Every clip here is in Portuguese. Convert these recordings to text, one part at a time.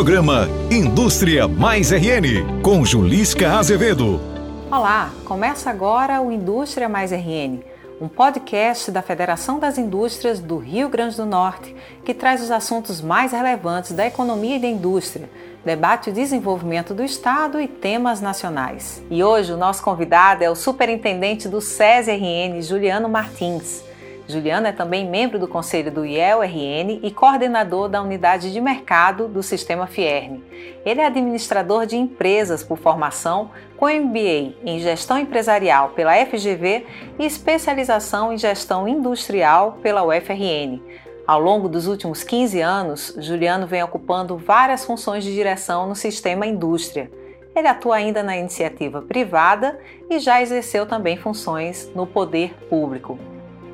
Programa Indústria Mais RN, com Julisca Azevedo. Olá, começa agora o Indústria Mais RN, um podcast da Federação das Indústrias do Rio Grande do Norte que traz os assuntos mais relevantes da economia e da indústria, debate o desenvolvimento do Estado e temas nacionais. E hoje o nosso convidado é o superintendente do SESI RN, Juliano Martins. Juliano é também membro do conselho do IEL-RN e coordenador da unidade de mercado do sistema Fierne. Ele é administrador de empresas por formação, com MBA em gestão empresarial pela FGV e especialização em gestão industrial pela UFRN. Ao longo dos últimos 15 anos, Juliano vem ocupando várias funções de direção no sistema indústria. Ele atua ainda na iniciativa privada e já exerceu também funções no poder público.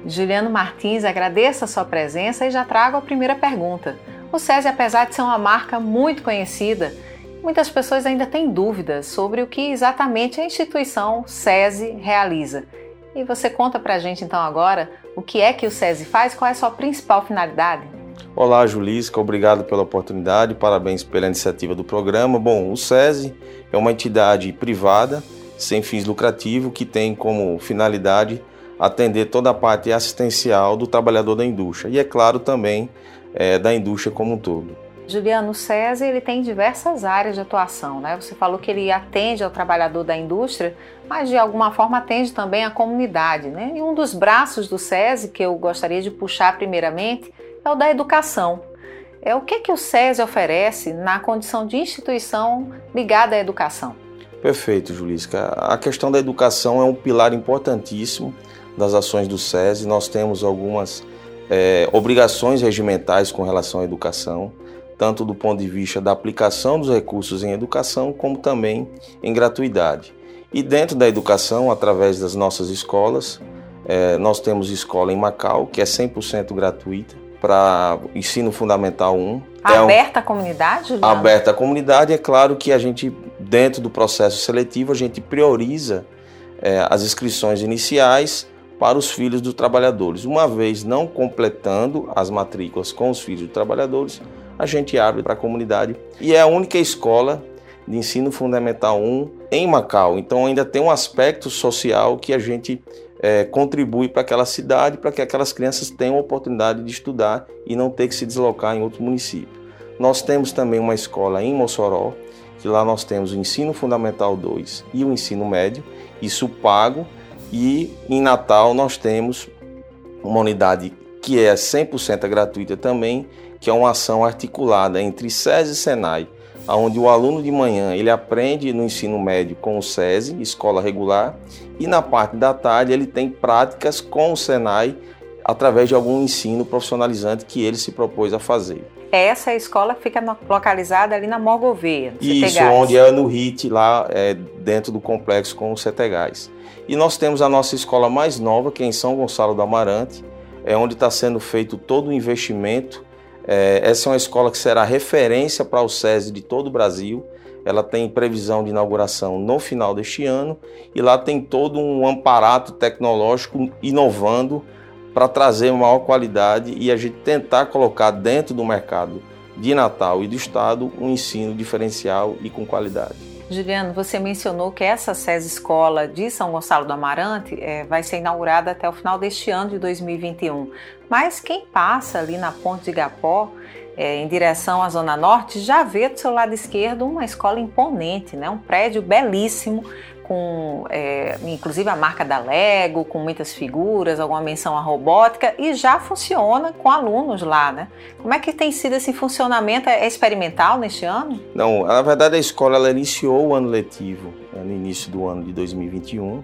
Juliano Martins, agradeço a sua presença e já trago a primeira pergunta. O SESI, apesar de ser uma marca muito conhecida, muitas pessoas ainda têm dúvidas sobre o que exatamente a instituição SESI realiza. E você conta para a gente então agora o que é que o SESI faz, qual é a sua principal finalidade? Olá, Julisca, obrigado pela oportunidade, parabéns pela iniciativa do programa. Bom, o SESI é uma entidade privada, sem fins lucrativos, que tem como finalidade atender toda a parte assistencial do trabalhador da indústria e, é claro, também é, da indústria como um todo. Juliano, o SESI ele tem diversas áreas de atuação, né? Você falou que ele atende ao trabalhador da indústria, mas de alguma forma atende também a comunidade, né? E um dos braços do SESI que eu gostaria de puxar primeiramente é o da educação. É o que que o SESI oferece na condição de instituição ligada à educação? Perfeito, Julisca. A questão da educação é um pilar importantíssimo das ações do SESI. Nós temos algumas é, obrigações regimentais com relação à educação, tanto do ponto de vista da aplicação dos recursos em educação, como também em gratuidade. E dentro da educação, através das nossas escolas, é, nós temos escola em Macau, que é 100% gratuita, para ensino fundamental 1. Aberta é um, à comunidade? Juliana? Aberta à comunidade, é claro que a gente, dentro do processo seletivo, a gente prioriza é, as inscrições iniciais para os filhos dos trabalhadores. Uma vez não completando as matrículas com os filhos dos trabalhadores, a gente abre para a comunidade e é a única escola de ensino fundamental 1 em Macau. Então ainda tem um aspecto social que a gente é, contribui para aquela cidade, para que aquelas crianças tenham a oportunidade de estudar e não ter que se deslocar em outro município. Nós temos também uma escola em Mossoró, que lá nós temos o ensino fundamental 2 e o ensino médio, isso pago e em Natal nós temos uma unidade que é 100% gratuita também, que é uma ação articulada entre SESI e SENAI, onde o aluno de manhã ele aprende no ensino médio com o SESI, escola regular, e na parte da tarde ele tem práticas com o SENAI através de algum ensino profissionalizante que ele se propôs a fazer. Essa escola fica localizada ali na Morgoveia. Isso, onde é no RIT, lá é, dentro do complexo com o CETEGAS. E nós temos a nossa escola mais nova, que é em São Gonçalo do Amarante, é onde está sendo feito todo o investimento. É, essa é uma escola que será referência para o SESI de todo o Brasil. Ela tem previsão de inauguração no final deste ano e lá tem todo um amparato tecnológico inovando para trazer maior qualidade e a gente tentar colocar dentro do mercado de Natal e do Estado um ensino diferencial e com qualidade. Juliano, você mencionou que essa SES Escola de São Gonçalo do Amarante é, vai ser inaugurada até o final deste ano de 2021. Mas quem passa ali na Ponte de Igapó, é, em direção à Zona Norte, já vê do seu lado esquerdo uma escola imponente, né? um prédio belíssimo, com é, inclusive a marca da Lego, com muitas figuras, alguma menção à robótica e já funciona com alunos lá, né? Como é que tem sido esse funcionamento? É experimental neste ano? Não, na verdade a escola ela iniciou o ano letivo né, no início do ano de 2021.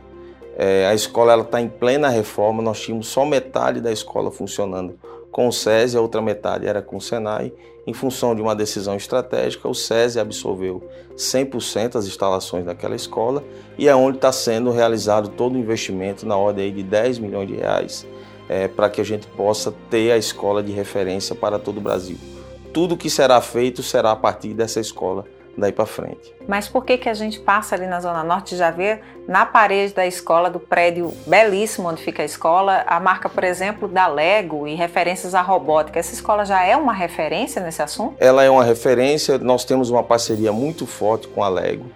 É, a escola está em plena reforma, nós tínhamos só metade da escola funcionando com o SESI, a outra metade era com o SENAI. Em função de uma decisão estratégica, o SESI absorveu 100% das instalações daquela escola e é onde está sendo realizado todo o investimento na ordem de 10 milhões de reais é, para que a gente possa ter a escola de referência para todo o Brasil. Tudo que será feito será a partir dessa escola daí para frente. Mas por que que a gente passa ali na Zona Norte já vê na parede da escola, do prédio belíssimo onde fica a escola, a marca, por exemplo, da Lego e referências à robótica? Essa escola já é uma referência nesse assunto? Ela é uma referência, nós temos uma parceria muito forte com a Lego.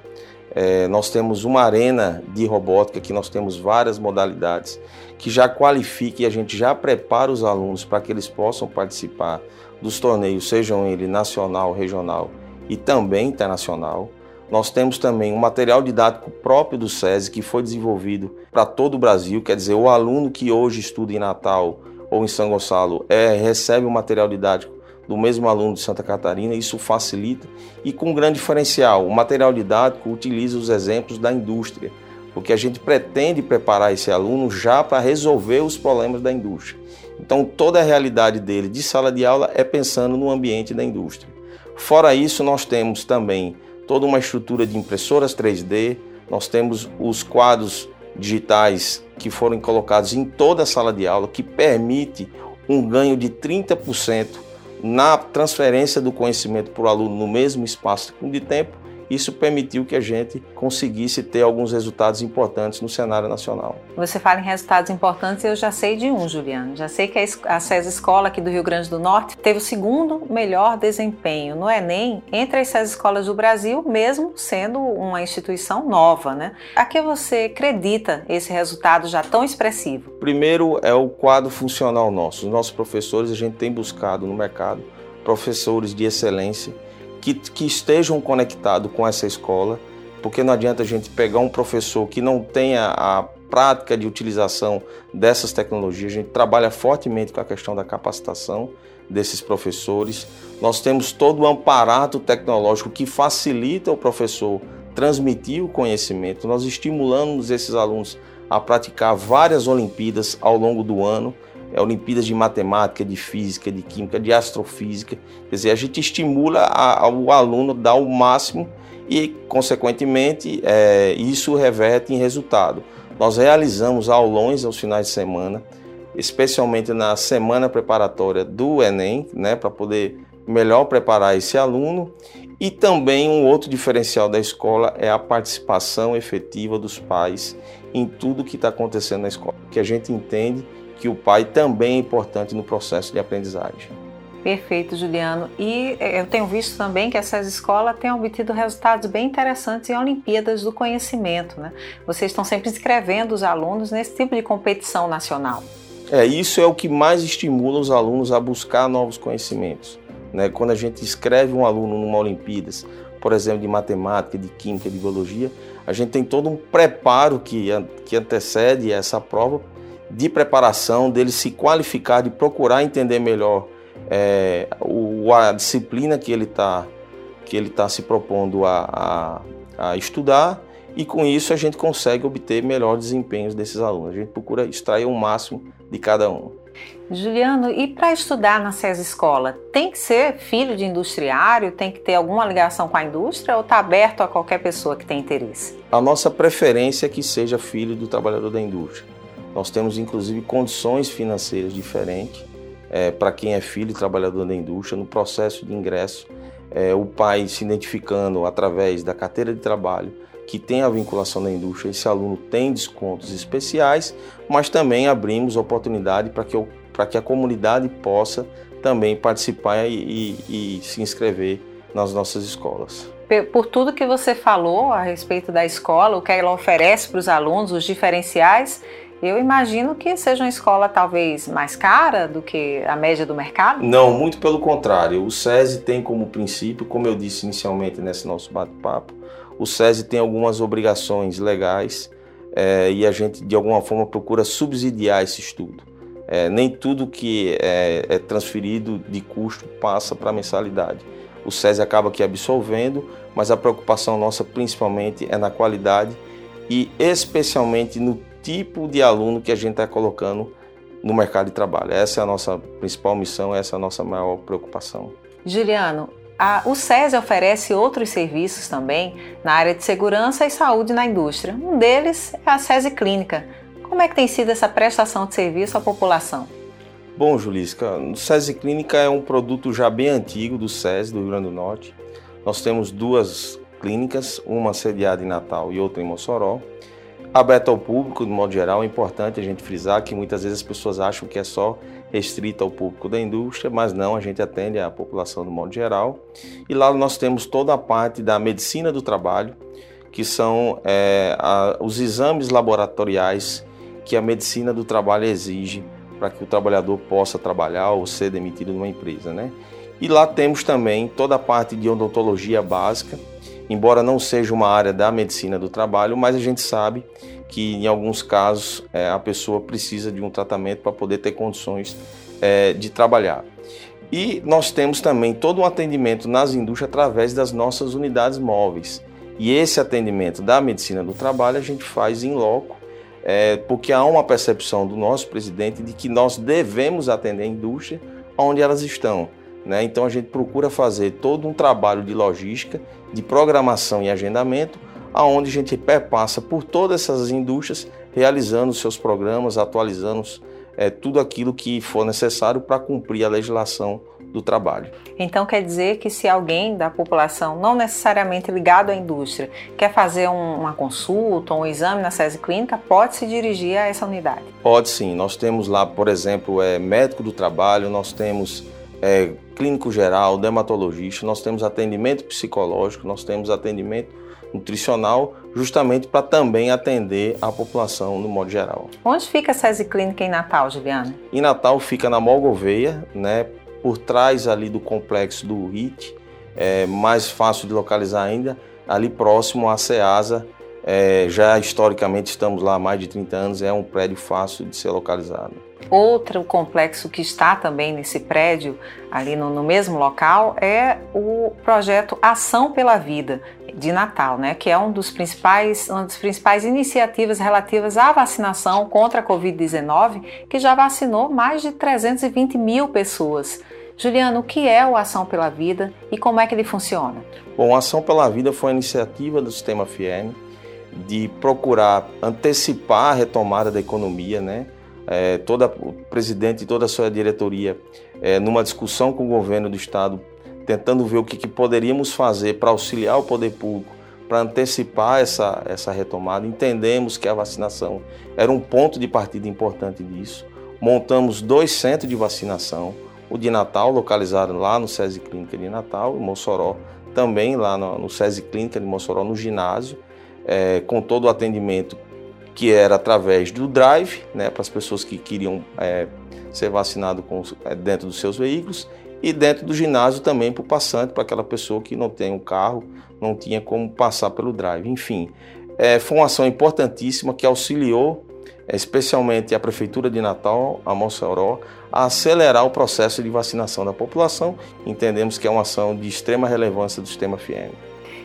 É, nós temos uma arena de robótica que nós temos várias modalidades que já qualifica e a gente já prepara os alunos para que eles possam participar dos torneios, sejam ele nacional, regional e também internacional. Nós temos também um material didático próprio do SESI que foi desenvolvido para todo o Brasil, quer dizer, o aluno que hoje estuda em Natal ou em São Gonçalo é, recebe o um material didático do mesmo aluno de Santa Catarina, isso facilita e com um grande diferencial, o material didático utiliza os exemplos da indústria, porque a gente pretende preparar esse aluno já para resolver os problemas da indústria. Então toda a realidade dele de sala de aula é pensando no ambiente da indústria. Fora isso, nós temos também toda uma estrutura de impressoras 3D, nós temos os quadros digitais que foram colocados em toda a sala de aula, que permite um ganho de 30% na transferência do conhecimento para o aluno no mesmo espaço de tempo isso permitiu que a gente conseguisse ter alguns resultados importantes no cenário nacional. Você fala em resultados importantes, eu já sei de um, Juliano. Já sei que a SES Escola aqui do Rio Grande do Norte teve o segundo melhor desempenho no Enem entre as SES Escolas do Brasil, mesmo sendo uma instituição nova, né? A que você acredita esse resultado já tão expressivo? Primeiro é o quadro funcional nosso. Os nossos professores, a gente tem buscado no mercado professores de excelência que, que estejam conectados com essa escola, porque não adianta a gente pegar um professor que não tenha a prática de utilização dessas tecnologias. A gente trabalha fortemente com a questão da capacitação desses professores. Nós temos todo o amparato tecnológico que facilita o professor transmitir o conhecimento. Nós estimulamos esses alunos a praticar várias Olimpíadas ao longo do ano Olimpíadas de Matemática, de Física, de Química, de Astrofísica. Quer dizer, a gente estimula a, o aluno a dar o máximo e, consequentemente, é, isso reverte em resultado. Nós realizamos aulões aos finais de semana, especialmente na semana preparatória do Enem, né, para poder melhor preparar esse aluno. E também um outro diferencial da escola é a participação efetiva dos pais em tudo que está acontecendo na escola, que a gente entende que o pai também é importante no processo de aprendizagem. Perfeito, Juliano. E eh, eu tenho visto também que essas escolas têm obtido resultados bem interessantes em Olimpíadas do Conhecimento. Né? Vocês estão sempre inscrevendo os alunos nesse tipo de competição nacional. É, isso é o que mais estimula os alunos a buscar novos conhecimentos. Né? Quando a gente inscreve um aluno numa Olimpíadas, por exemplo, de matemática, de química, de biologia, a gente tem todo um preparo que, que antecede essa prova de preparação, dele se qualificar, de procurar entender melhor é, o, a disciplina que ele está que ele tá se propondo a, a, a, estudar e com isso a gente consegue obter melhores desempenhos desses alunos. A gente procura extrair o máximo de cada um. Juliano, e para estudar na SES Escola, tem que ser filho de industriário, tem que ter alguma ligação com a indústria ou está aberto a qualquer pessoa que tem interesse? A nossa preferência é que seja filho do trabalhador da indústria. Nós temos inclusive condições financeiras diferentes é, para quem é filho e trabalhador da indústria. No processo de ingresso, é, o pai se identificando através da carteira de trabalho que tem a vinculação da indústria, esse aluno tem descontos especiais, mas também abrimos oportunidade para que, que a comunidade possa também participar e, e, e se inscrever nas nossas escolas. Por tudo que você falou a respeito da escola, o que ela oferece para os alunos, os diferenciais, eu imagino que seja uma escola talvez mais cara do que a média do mercado? Não, muito pelo contrário. O SESI tem como princípio, como eu disse inicialmente nesse nosso bate-papo, o SESI tem algumas obrigações legais é, e a gente de alguma forma procura subsidiar esse estudo. É, nem tudo que é, é transferido de custo passa para a mensalidade. O SESI acaba aqui absolvendo, mas a preocupação nossa principalmente é na qualidade e especialmente no tipo de aluno que a gente está colocando no mercado de trabalho. Essa é a nossa principal missão, essa é a nossa maior preocupação. Juliano, a, o SESI oferece outros serviços também na área de segurança e saúde na indústria. Um deles é a SESI Clínica. Como é que tem sido essa prestação de serviço à população? Bom, Julisca, o SESI Clínica é um produto já bem antigo do SESI do Rio Grande do Norte. Nós temos duas clínicas, uma sediada em Natal e outra em Mossoró. Aberta ao público, de modo geral, é importante a gente frisar que muitas vezes as pessoas acham que é só restrita ao público da indústria, mas não, a gente atende a população do modo geral. E lá nós temos toda a parte da medicina do trabalho, que são é, a, os exames laboratoriais que a medicina do trabalho exige para que o trabalhador possa trabalhar ou ser demitido de uma empresa. Né? E lá temos também toda a parte de odontologia básica, embora não seja uma área da medicina do trabalho, mas a gente sabe que em alguns casos é, a pessoa precisa de um tratamento para poder ter condições é, de trabalhar. E nós temos também todo um atendimento nas indústrias através das nossas unidades móveis. E esse atendimento da medicina do trabalho a gente faz em loco, é, porque há uma percepção do nosso presidente de que nós devemos atender a indústria onde elas estão. Né? Então a gente procura fazer todo um trabalho de logística, de programação e agendamento, aonde a gente perpassa por todas essas indústrias, realizando seus programas, atualizando é, tudo aquilo que for necessário para cumprir a legislação do trabalho. Então quer dizer que se alguém da população, não necessariamente ligado à indústria, quer fazer um, uma consulta, um exame na SESI Clínica, pode se dirigir a essa unidade? Pode sim. Nós temos lá, por exemplo, é, médico do trabalho, nós temos é, clínico geral, dermatologista, nós temos atendimento psicológico, nós temos atendimento nutricional, justamente para também atender a população no modo geral. Onde fica a SESI Clínica em Natal, Juliana? Em Natal fica na Molgoveia, né, por trás ali do complexo do RIT, é mais fácil de localizar ainda, ali próximo à SEASA, é, já historicamente estamos lá há mais de 30 anos, é um prédio fácil de ser localizado. Outro complexo que está também nesse prédio, ali no, no, mesmo local, é o projeto Ação pela Vida de Natal, né? que é um dos principais, uma das principais iniciativas relativas à vacinação contra a Covid-19, que já vacinou mais de 320 mil pessoas. Juliano, o que é o Ação pela Vida e como é que ele funciona? Bom, Ação pela Vida foi uma iniciativa do Sistema FIEM de procurar antecipar a retomada da economia, né? é, toda, o presidente e toda a sua diretoria, é, numa discussão com o governo do estado, tentando ver o que, que poderíamos fazer para auxiliar o poder público, para antecipar essa, essa retomada. Entendemos que a vacinação era um ponto de partida importante disso. Montamos dois centros de vacinação, o de Natal, localizado lá no SESI Clínica de Natal, em Mossoró, também lá no, no SESI Clínica de Mossoró, no ginásio, é, com todo o atendimento que era através do drive, né, para as pessoas que queriam é, ser vacinado com, é, dentro dos seus veículos, e dentro do ginásio também para o passante, para aquela pessoa que não tem um carro, não tinha como passar pelo drive. Enfim, é, foi uma ação importantíssima que auxiliou é, especialmente a Prefeitura de Natal, a Mossoró, a acelerar o processo de vacinação da população. Entendemos que é uma ação de extrema relevância do sistema FIEM.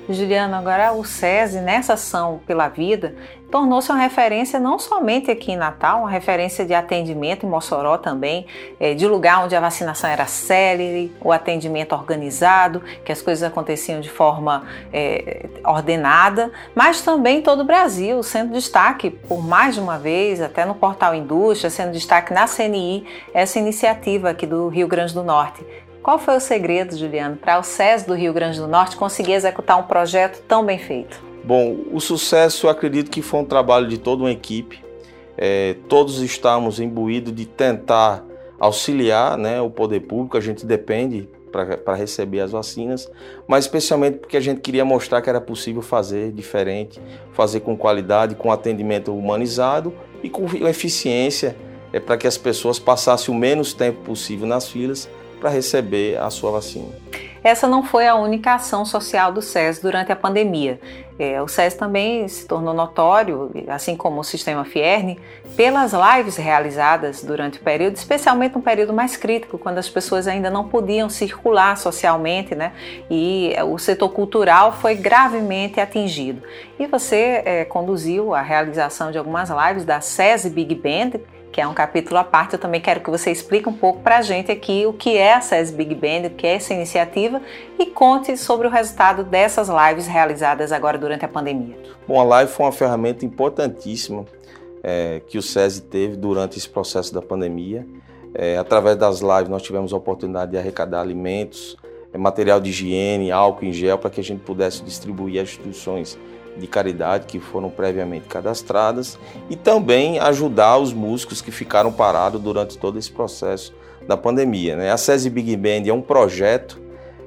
Juliana, agora o SESI, nessa ação pela vida, tornou-se uma referência não somente aqui em Natal, uma referência de atendimento em Mossoró também, é, de lugar onde a vacinação era célere, o atendimento organizado, que as coisas aconteciam de forma é, ordenada, mas também em todo o Brasil, sendo destaque por mais de uma vez, até no portal Indústria, sendo destaque na CNI, essa iniciativa aqui do Rio Grande do Norte, qual foi o segredo, Juliano, para o SES do Rio Grande do Norte conseguir executar um projeto tão bem feito? Bom, o sucesso eu acredito que foi um trabalho de toda uma equipe. É, todos estamos imbuídos de tentar auxiliar né, o poder público, a gente depende para receber as vacinas, mas especialmente porque a gente queria mostrar que era possível fazer diferente, fazer com qualidade, com atendimento humanizado e com eficiência, é, para que as pessoas passassem o menos tempo possível nas filas para receber a sua vacina. Essa não foi a única ação social do SES durante a pandemia. É, o SES também se tornou notório, assim como o sistema Fierne, pelas lives realizadas durante o período, especialmente no período mais crítico, quando as pessoas ainda não podiam circular socialmente, né? E o setor cultural foi gravemente atingido. E você é, conduziu a realização de algumas lives da SES Big Band, que é um capítulo à parte. Eu também quero que você explique um pouco para a gente aqui o que é a SES Big Band, o que é essa iniciativa e conte sobre o resultado dessas lives realizadas agora durante a pandemia. Bom, a live foi uma ferramenta importantíssima é, que o SESI teve durante esse processo da pandemia. É, através das lives nós tivemos a oportunidade de arrecadar alimentos material de higiene, álcool em gel, para que a gente pudesse distribuir as instituições de caridade que foram previamente cadastradas e também ajudar os músicos que ficaram parados durante todo esse processo da pandemia. Né? A SESI Big Band é um projeto,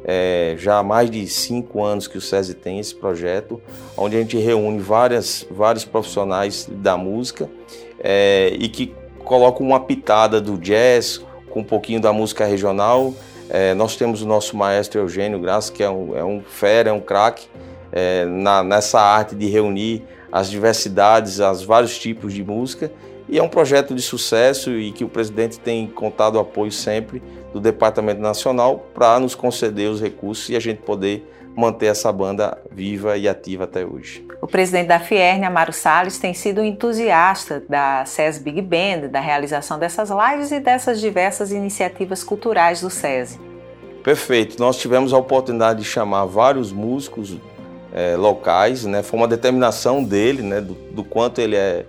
é, já há mais de cinco anos que o SESI tem esse projeto, onde a gente reúne várias, vários profissionais da música é, e que colocam uma pitada do jazz com um pouquinho da música regional. É, nós temos o nosso maestro Eugênio Graça, que é um, é um fera, é um craque é, nessa arte de reunir as diversidades, os vários tipos de música. E é um projeto de sucesso e que o presidente tem contado o apoio sempre do Departamento Nacional para nos conceder os recursos e a gente poder manter essa banda viva e ativa até hoje. O presidente da Fierne, Amaro Salles, tem sido um entusiasta da SES Big Band, da realização dessas lives e dessas diversas iniciativas culturais do SESI. Perfeito. Nós tivemos a oportunidade de chamar vários músicos é, locais, né? Foi uma determinação dele, né? Do, do quanto ele é,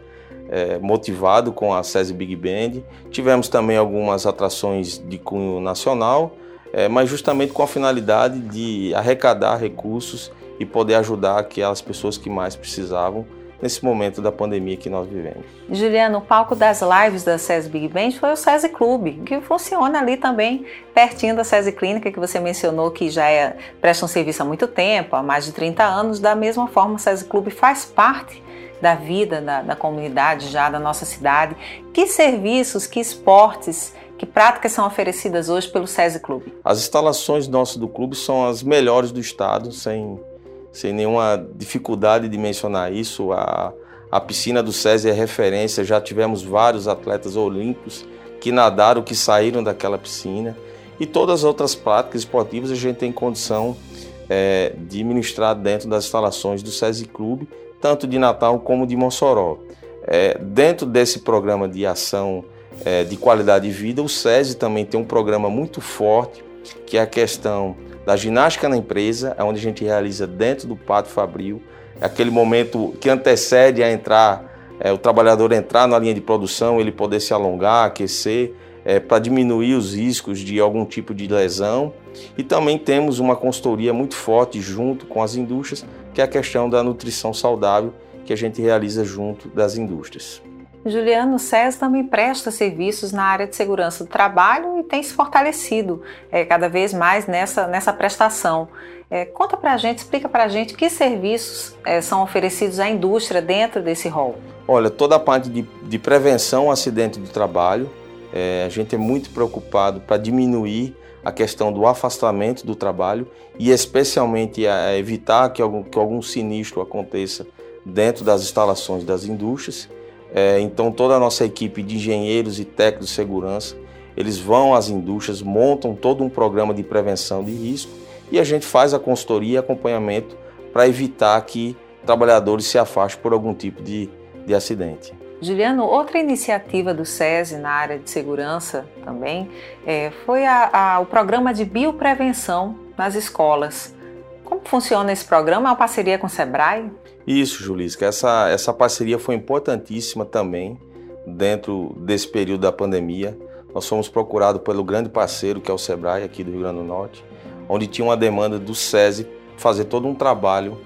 é, motivado com a SESI Big Band. Tivemos também algumas atrações de cunho nacional, é, mas justamente com a finalidade de arrecadar recursos e poder ajudar aquelas pessoas que mais precisavam nesse momento da pandemia que nós vivemos. Juliano, o palco das lives da SESI Big Band foi o SESI Clube, que funciona ali também pertinho da SESI Clínica, que você mencionou que já é, presta um serviço há muito tempo, há mais de 30 anos. Da mesma forma, o SESI Clube faz parte da vida da, da comunidade já, da nossa cidade. Que serviços, que esportes que práticas são oferecidas hoje pelo SESI Clube? As instalações nossas do clube são as melhores do estado, sem sem nenhuma dificuldade de mencionar isso. A, a piscina do SESI é referência, já tivemos vários atletas olímpicos que nadaram, que saíram daquela piscina. E todas as outras práticas esportivas a gente tem condição é, de ministrar dentro das instalações do SESI Clube, tanto de Natal como de Mossoró. É, dentro desse programa de ação é, de qualidade de vida, o SESI também tem um programa muito forte, que é a questão da ginástica na empresa, é onde a gente realiza dentro do pátio fabril, é aquele momento que antecede a entrar, é, o trabalhador entrar na linha de produção, ele poder se alongar, aquecer, é, para diminuir os riscos de algum tipo de lesão. E também temos uma consultoria muito forte junto com as indústrias, que é a questão da nutrição saudável, que a gente realiza junto das indústrias. Juliano SES também presta serviços na área de segurança do trabalho e tem se fortalecido é, cada vez mais nessa, nessa prestação. É, conta para a gente, explica para a gente que serviços é, são oferecidos à indústria dentro desse rol. Olha, toda a parte de, de prevenção acidente do trabalho, é, a gente é muito preocupado para diminuir a questão do afastamento do trabalho e especialmente a, a evitar que algum, que algum sinistro aconteça dentro das instalações das indústrias. É, então toda a nossa equipe de engenheiros e técnicos de segurança, eles vão às indústrias, montam todo um programa de prevenção de risco e a gente faz a consultoria e acompanhamento para evitar que trabalhadores se afastem por algum tipo de, de acidente. Juliano, outra iniciativa do SESI na área de segurança também é, foi a, a, o programa de bioprevenção nas escolas. Como funciona esse programa? É uma parceria com o SEBRAE? Isso, Julisca. Essa, essa parceria foi importantíssima também dentro desse período da pandemia. Nós fomos procurados pelo grande parceiro, que é o SEBRAE, aqui do Rio Grande do Norte, onde tinha uma demanda do SESI fazer todo um trabalho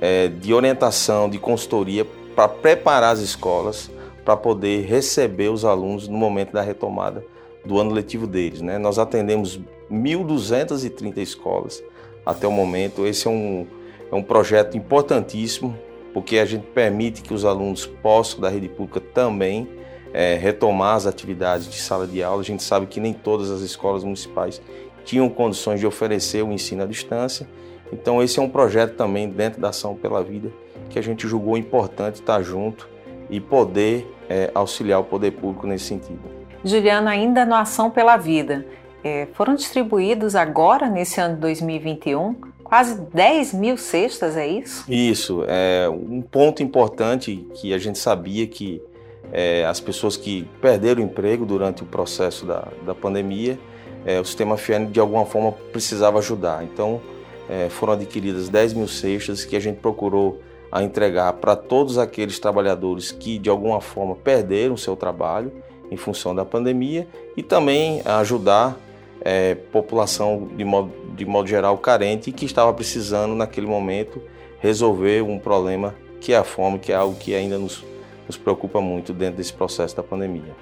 é, de orientação, de consultoria para preparar as escolas para poder receber os alunos no momento da retomada do ano letivo deles. Né? Nós atendemos 1.230 escolas até o momento. Esse é um, é um projeto importantíssimo, porque a gente permite que os alunos possam, da rede pública, também é, retomar as atividades de sala de aula. A gente sabe que nem todas as escolas municipais tinham condições de oferecer o ensino à distância. Então, esse é um projeto também dentro da Ação pela Vida que a gente julgou importante estar junto e poder é, auxiliar o poder público nesse sentido. Juliana, ainda no Ação pela Vida, foram distribuídos agora, nesse ano de 2021, quase 10 mil cestas, é isso? Isso. É um ponto importante que a gente sabia que é, as pessoas que perderam o emprego durante o processo da, da pandemia, é, o sistema FIAN de alguma forma precisava ajudar. Então, é, foram adquiridas 10 mil cestas que a gente procurou a entregar para todos aqueles trabalhadores que de alguma forma perderam seu trabalho em função da pandemia e também ajudar é, população de modo, de modo geral carente e que estava precisando naquele momento resolver um problema que é a fome, que é algo que ainda nos, nos preocupa muito dentro desse processo da pandemia.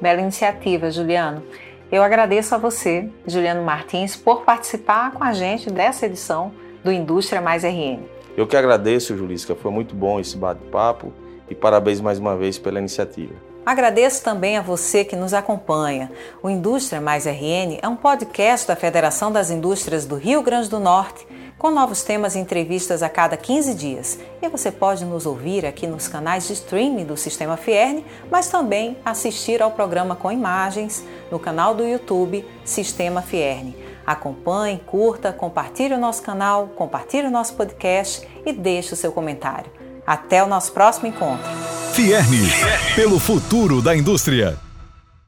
Bela iniciativa, Juliano. Eu agradeço a você, Juliano Martins, por participar com a gente dessa edição do Indústria Mais RN. Eu que agradeço, Julisca, foi muito bom esse bate-papo e parabéns mais uma vez pela iniciativa. Agradeço também a você que nos acompanha. O Indústria Mais RN é um podcast da Federação das Indústrias do Rio Grande do Norte, com novos temas e entrevistas a cada 15 dias. E você pode nos ouvir aqui nos canais de streaming do Sistema Fierne, mas também assistir ao programa com imagens no canal do YouTube Sistema Fierne. Acompanhe, curta, compartilhe o nosso canal, compartilhe o nosso podcast e deixe o seu comentário. Até o nosso próximo encontro. Fierne, pelo futuro da indústria.